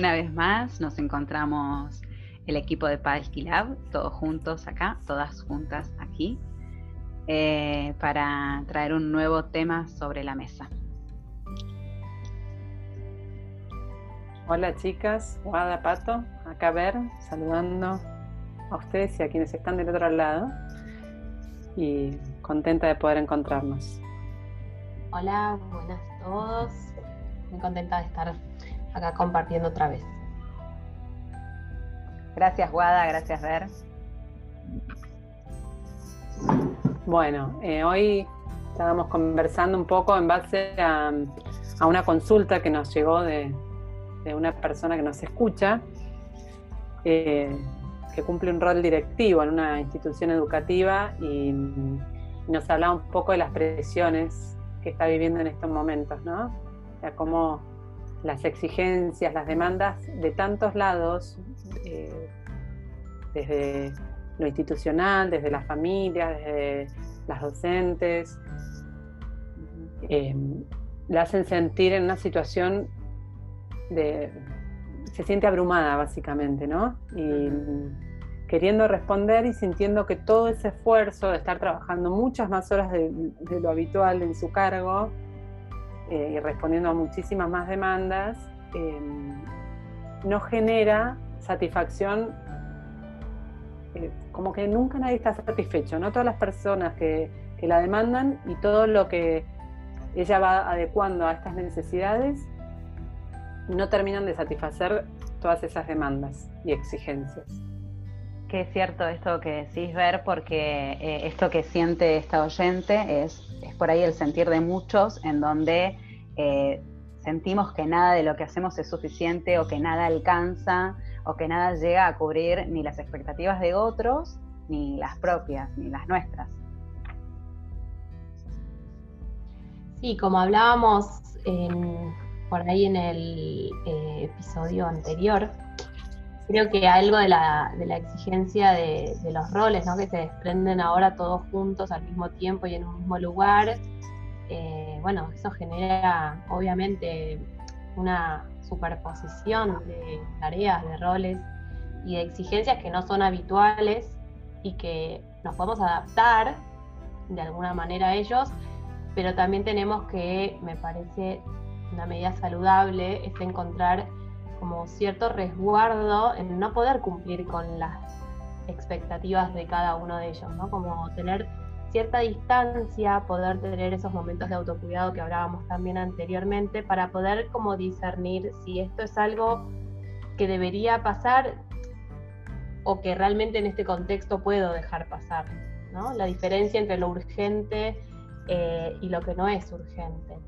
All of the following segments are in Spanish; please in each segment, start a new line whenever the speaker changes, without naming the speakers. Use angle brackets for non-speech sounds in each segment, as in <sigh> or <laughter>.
una vez más nos encontramos el equipo de Palki Lab, todos juntos acá, todas juntas aquí, eh, para traer un nuevo tema sobre la mesa.
Hola chicas, Guada Pato, acá ver, saludando a ustedes y a quienes están del otro lado y contenta de poder encontrarnos.
Hola, buenas a todos, muy contenta de estar acá compartiendo otra vez.
Gracias Guada, gracias Ver.
Bueno, eh, hoy estábamos conversando un poco en base a, una consulta que nos llegó de, una persona que nos escucha, eh, que cumple un rol directivo en una institución educativa y, nos hablaba un poco de las presiones que está viviendo en estos momentos, ¿no? O sea, cómo las exigencias, las demandas de tantos lados, eh, desde lo institucional, desde la familia, desde las docentes, eh, la hacen sentir en una situación de... se siente abrumada básicamente, ¿no? Y queriendo responder y sintiendo que todo ese esfuerzo de estar trabajando muchas más horas de lo habitual en su cargo, eh, y respondiendo a muchísimas más demandas, em, no genera satisfacción, eh, como que nunca nadie está satisfecho, no todas las personas que, que la demandan y todo lo que ella va adecuando a estas necesidades no terminan de satisfacer todas esas demandas y exigencias.
Que es cierto esto que decís ver, porque eh, esto que siente esta oyente es es por ahí el sentir de muchos en donde eh, sentimos que nada de lo que hacemos es suficiente o que nada alcanza o que nada llega a cubrir ni las expectativas de otros, ni las propias, ni las nuestras.
Sí, como hablábamos por ahí en el eh, episodio anterior, creo que algo de la, exigencia de, los roles, ¿no? que se desprenden ahora todos juntos al mismo tiempo y en un mismo lugar, eh, bueno, eso genera obviamente una superposición de tareas, de roles y de exigencias que no son habituales y que nos podemos adaptar de alguna manera a ellos, pero también tenemos que, me parece, una medida saludable es encontrar como cierto resguardo en no poder cumplir con las expectativas de cada uno de ellos, ¿no? Como tener cierta distancia, poder tener esos momentos de autocuidado que hablábamos también anteriormente, para poder como discernir si esto es algo que debería pasar o que realmente en este contexto puedo dejar pasar, ¿no? La diferencia entre lo urgente eh, y lo que no es urgente.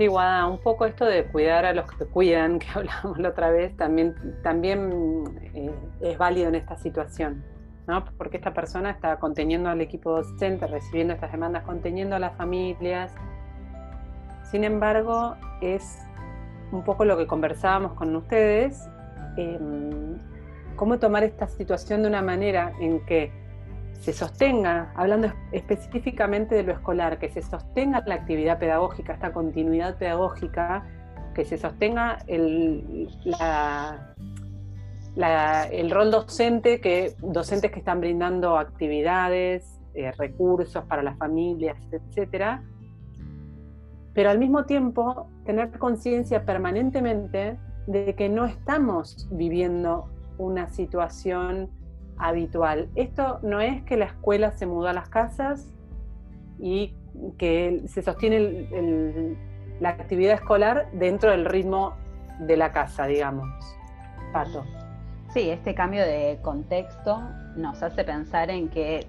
Sí, Guada, un poco esto de cuidar a los que cuidan, <laughs> que hablábamos la otra vez, también, también eh, es válido en esta situación, ¿no? Porque esta persona está conteniendo al equipo docente, recibiendo estas demandas, conteniendo a las familias. Sin embargo, es un poco lo que conversábamos con ustedes, em, cómo tomar esta situación de una manera en que se sostenga, hablando específicamente de lo escolar, que se sostenga la actividad pedagógica, esta continuidad pedagógica, que se sostenga el, el rol docente, que docentes que están brindando actividades, eh, recursos para las familias, etcétera, pero al mismo tiempo tener conciencia permanentemente de que no estamos viviendo una situación habitual. Esto no es que la escuela se mudó a las casas y que se sostiene la actividad escolar dentro del ritmo de la casa, digamos. Pato.
Sí, este cambio de contexto nos hace pensar en que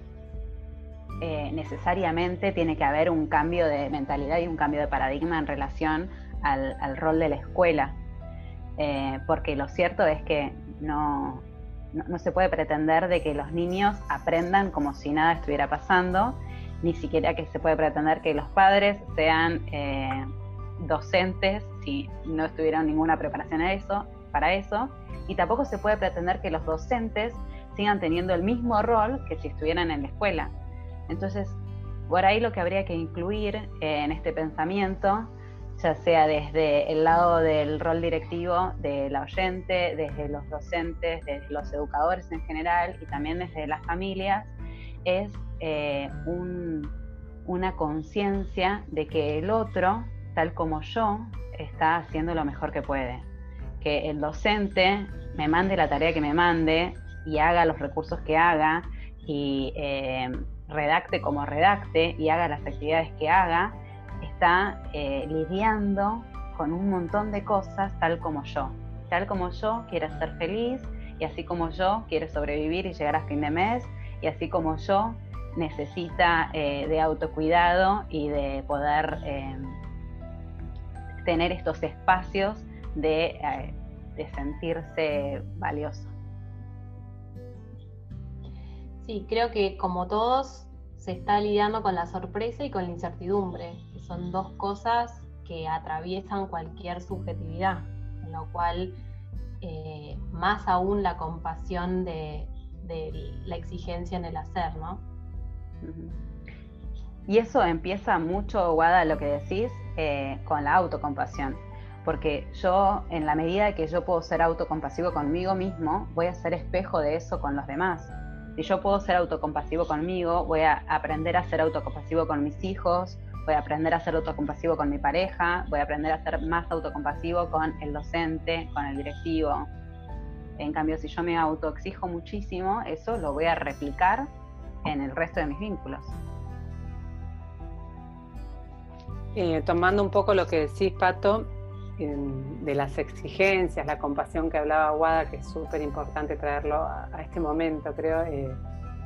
eh, necesariamente tiene que haber un cambio de mentalidad y un cambio de paradigma en relación al, rol de la escuela. Eh, porque lo cierto es que no, no, se puede pretender de que los niños aprendan como si nada estuviera pasando, ni siquiera que se puede pretender que los padres sean eh, docentes si no tuvieran ninguna preparación eso, para eso, y tampoco se puede pretender que los docentes sigan teniendo el mismo rol que si estuvieran en la escuela. Entonces, por ahí lo que habría que incluir eh, en este pensamiento ya sea desde el lado del rol directivo de la oyente, desde los docentes, desde los educadores en general y también desde las familias, es eh, una conciencia de que el otro, tal como yo, está haciendo lo mejor que puede. Que el docente me mande la tarea que me mande y haga los recursos que haga y eh, redacte como redacte y haga las actividades que haga, está eh, lidiando con un montón de cosas tal como yo. Tal como yo quiere ser feliz y así como yo quiere sobrevivir y llegar a fin de mes y así como yo necesita eh, de autocuidado y de poder tener estos espacios de, sentirse valioso.
Sí, creo que como todos se está lidiando con la sorpresa y con la incertidumbre, son dos cosas que atraviesan cualquier subjetividad, con lo cual eh, más aún la compasión de, la exigencia en el hacer, ¿no?
Y eso empieza mucho, Guada, lo que decís, eh, con la autocompasión. Porque yo, en la medida que yo puedo ser autocompasivo conmigo mismo, voy a ser espejo de eso con los demás. Si yo puedo ser autocompasivo conmigo, voy a aprender a ser autocompasivo con mis hijos, voy a aprender a ser autocompasivo con mi pareja, voy a aprender a ser más autocompasivo con el docente, con el directivo. En cambio, si yo me autoexijo muchísimo, eso lo voy a replicar en el resto de mis vínculos.
Eh, tomando un poco lo que decís, Pato, de las exigencias, la compasión que hablaba Guada, que es súper importante traerlo a, este momento, creo, eh,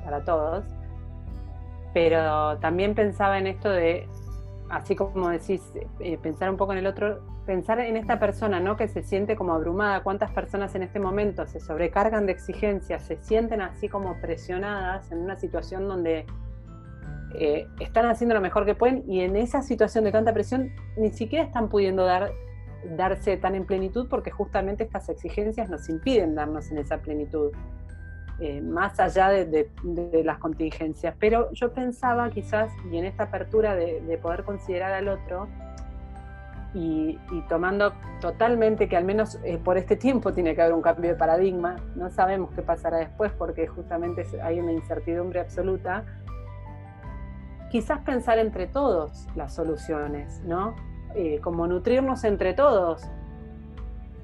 para todos. Pero también pensaba en esto de, así como decís, eh, pensar un poco en el otro, pensar en esta persona, ¿no? Que se siente como abrumada. ¿Cuántas personas en este momento se sobrecargan de exigencias, se sienten así como presionadas en una situación donde eh, están haciendo lo mejor que pueden y en esa situación de tanta presión ni siquiera están pudiendo dar darse tan en plenitud porque justamente estas exigencias nos impiden darnos en esa plenitud, eh, más allá de, las contingencias. Pero yo pensaba quizás, y en esta apertura de, poder considerar al otro, y, tomando totalmente que al menos eh, por este tiempo tiene que haber un cambio de paradigma, no sabemos qué pasará después porque justamente hay una incertidumbre absoluta, quizás pensar entre todos las soluciones, ¿no? Eh, como nutrirnos entre todos,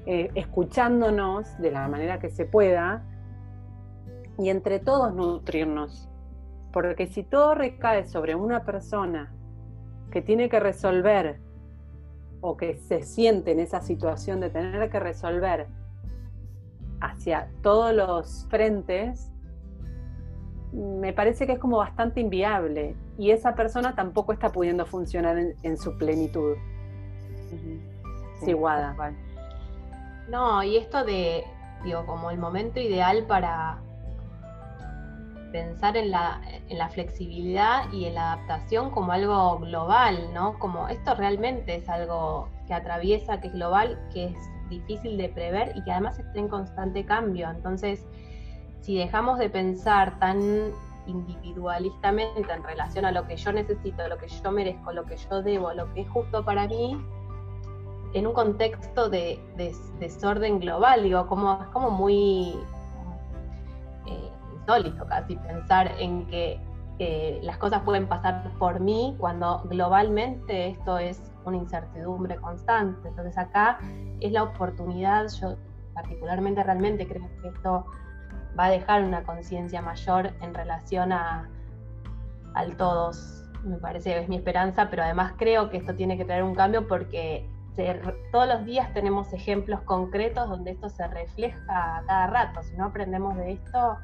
eh, escuchándonos de la manera que se pueda y entre todos nutrirnos. Porque si todo recae sobre una persona que tiene que resolver o que se siente en esa situación de tener que resolver hacia todos los frentes, me parece que es como bastante inviable y esa persona tampoco está pudiendo funcionar en su plenitud.
Sí, No, y esto de, digo, como el momento ideal para pensar en la, en la flexibilidad y en la adaptación como algo global, ¿no? Como esto realmente es algo que atraviesa, que es global, que es difícil de prever y que además está en constante cambio. Entonces, si dejamos de pensar tan individualistamente en relación a lo que yo necesito, lo que yo merezco, lo que yo debo, lo que es justo para mí, en un contexto de, desorden global, digo, como, es como muy insólito casi pensar en que eh, las cosas pueden pasar por mí cuando globalmente esto es una incertidumbre constante. Entonces acá es la oportunidad, yo particularmente realmente creo que esto va a dejar una conciencia mayor en relación a, al todos. Me parece es mi esperanza, pero además creo que esto tiene que traer un cambio porque todos los días tenemos ejemplos concretos donde esto se refleja a cada rato. Si no aprendemos de esto.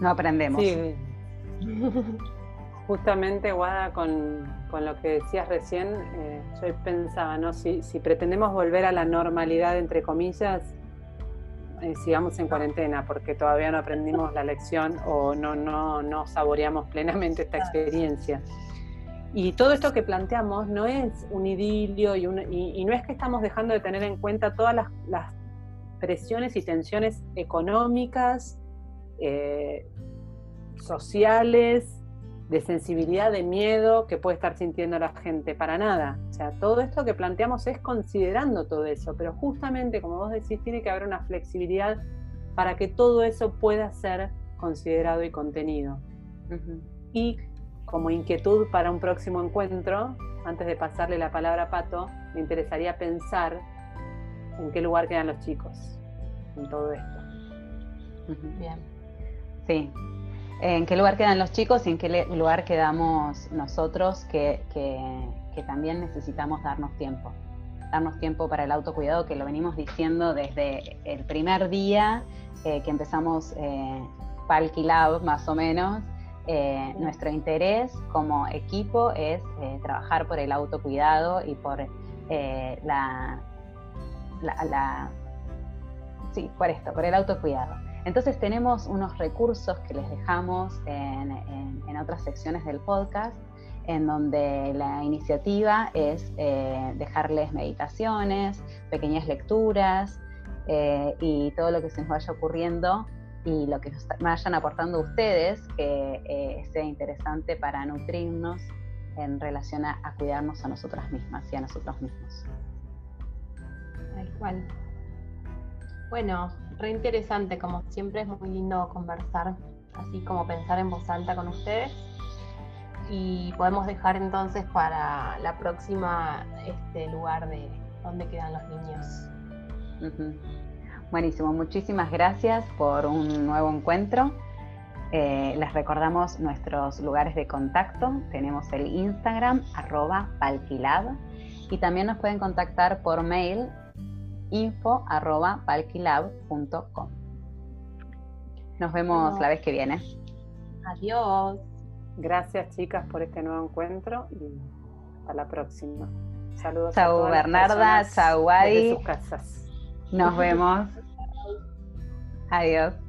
No
aprendemos.
Justamente, Guada, con, lo que decías recién, eh, yo pensaba, ¿no? Si, pretendemos volver a la normalidad, entre comillas, eh, sigamos en cuarentena, porque todavía no aprendimos la lección o no, no, no saboreamos plenamente esta experiencia. Y todo esto que planteamos no es un idilio y, no es que estamos dejando de tener en cuenta todas las, presiones y tensiones económicas, eh, sociales, de sensibilidad, de miedo que puede estar sintiendo la gente, para nada. O sea, todo esto que planteamos es considerando todo eso, pero justamente, como vos decís, tiene que haber una flexibilidad para que todo eso pueda ser considerado y contenido. Y como inquietud para un próximo encuentro, antes de pasarle la palabra a Pato, me interesaría pensar en qué lugar quedan los chicos en todo esto.
Bien. Sí, en qué lugar quedan los chicos y en qué lugar quedamos nosotros que, también necesitamos darnos tiempo. Darnos tiempo para el autocuidado, que lo venimos diciendo desde el primer día eh, que empezamos eh, más o menos. Eh, nuestro interés como equipo es eh, trabajar por el autocuidado y por la, la, sí, por esto, por el autocuidado. Entonces tenemos unos recursos que les dejamos en, otras secciones del podcast, en donde la iniciativa es eh, dejarles meditaciones, pequeñas lecturas eh, y todo lo que se nos vaya ocurriendo y lo que nos vayan aportando ustedes que eh, sea interesante para nutrirnos en relación a, a, cuidarnos a nosotras mismas y a nosotros mismos.
Tal cual. Bueno, re interesante, como siempre es muy lindo conversar, así como pensar en voz alta con ustedes. Y podemos dejar entonces para la próxima este lugar de dónde quedan los niños.
Buenísimo, muchísimas gracias por un nuevo encuentro. Eh, les recordamos nuestros lugares de contacto. Tenemos el Instagram, arroba palquilab, y también nos pueden contactar por mail info.palquilab.com. Nos vemos la vez que viene.
Adiós.
Gracias chicas por este nuevo encuentro y hasta la próxima.
Saludos. Chau Bernarda, chau Adi.
sus casas.
Nos vemos. <laughs> Adiós.